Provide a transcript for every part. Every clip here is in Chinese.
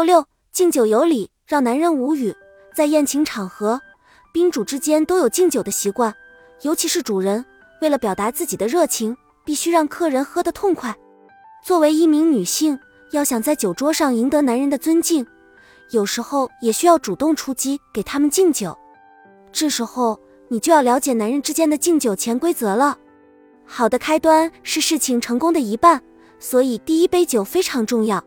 六六，敬酒有礼，让男人无语。在宴请场合，宾主之间都有敬酒的习惯，尤其是主人，为了表达自己的热情，必须让客人喝得痛快。作为一名女性，要想在酒桌上赢得男人的尊敬，有时候也需要主动出击，给他们敬酒。这时候，你就要了解男人之间的敬酒潜规则了。好的开端是事情成功的一半，所以第一杯酒非常重要。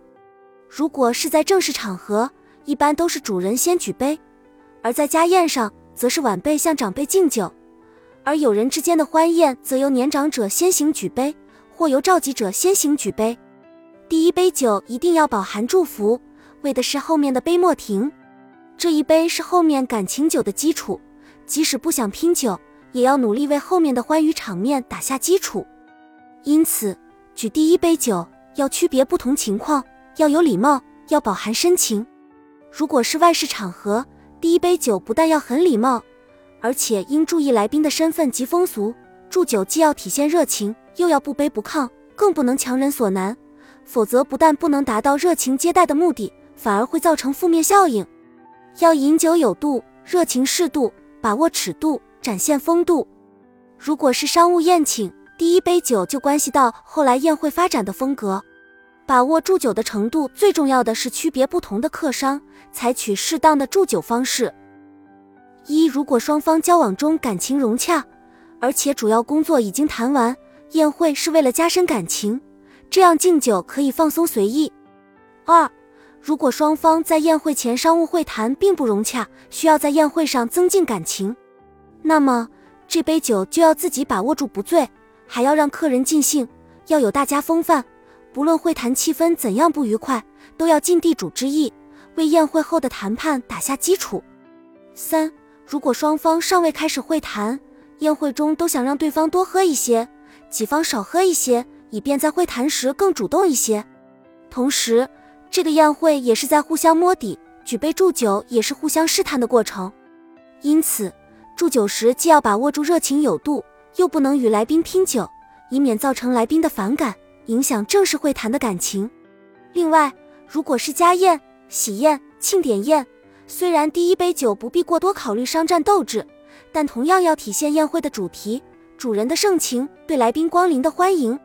如果是在正式场合，一般都是主人先举杯；而在家宴上，则是晚辈向长辈敬酒；而友人之间的欢宴，则由年长者先行举杯，或由召集者先行举杯。第一杯酒一定要饱含祝福，为的是后面的杯莫停。这一杯是后面感情酒的基础，即使不想拼酒，也要努力为后面的欢愉场面打下基础。因此，举第一杯酒要区别不同情况。要有礼貌，要饱含深情。如果是外事场合，第一杯酒不但要很礼貌，而且应注意来宾的身份及风俗。祝酒既要体现热情，又要不卑不亢，更不能强人所难，否则不但不能达到热情接待的目的，反而会造成负面效应。要饮酒有度，热情适度，把握尺度，展现风度。如果是商务宴请，第一杯酒就关系到后来宴会发展的风格。把握祝酒的程度，最重要的是区别不同的客商，采取适当的祝酒方式。一，如果双方交往中感情融洽，而且主要工作已经谈完，宴会是为了加深感情，这样敬酒可以放松随意。二，如果双方在宴会前商务会谈并不融洽，需要在宴会上增进感情，那么这杯酒就要自己把握住不醉，还要让客人尽兴，要有大家风范。不论会谈气氛怎样不愉快，都要尽地主之谊，为宴会后的谈判打下基础。三，如果双方尚未开始会谈，宴会中都想让对方多喝一些，己方少喝一些，以便在会谈时更主动一些。同时，这个宴会也是在互相摸底，举杯祝酒也是互相试探的过程。因此，祝酒时既要把握住热情有度，又不能与来宾拼酒，以免造成来宾的反感。影响正式会谈的感情。另外，如果是家宴、喜宴、庆典宴，虽然第一杯酒不必过多考虑商战斗志，但同样要体现宴会的主题——主人的盛情，对来宾光临的欢迎。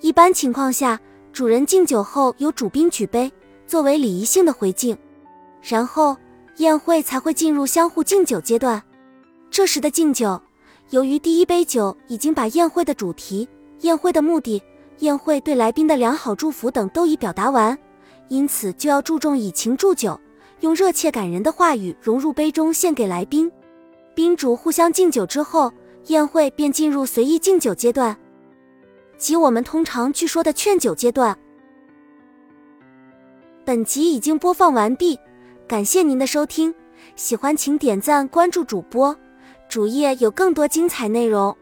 一般情况下，主人敬酒后，由主宾举杯作为礼仪性的回敬，然后宴会才会进入相互敬酒阶段。这时的敬酒，由于第一杯酒已经把宴会的主题、宴会的目的。宴会对来宾的良好祝福等都已表达完，因此就要注重以情祝酒，用热切感人的话语融入杯中献给来宾。宾主互相敬酒之后，宴会便进入随意敬酒阶段，即我们通常据说的劝酒阶段。本集已经播放完毕，感谢您的收听，喜欢请点赞关注主播，主页有更多精彩内容。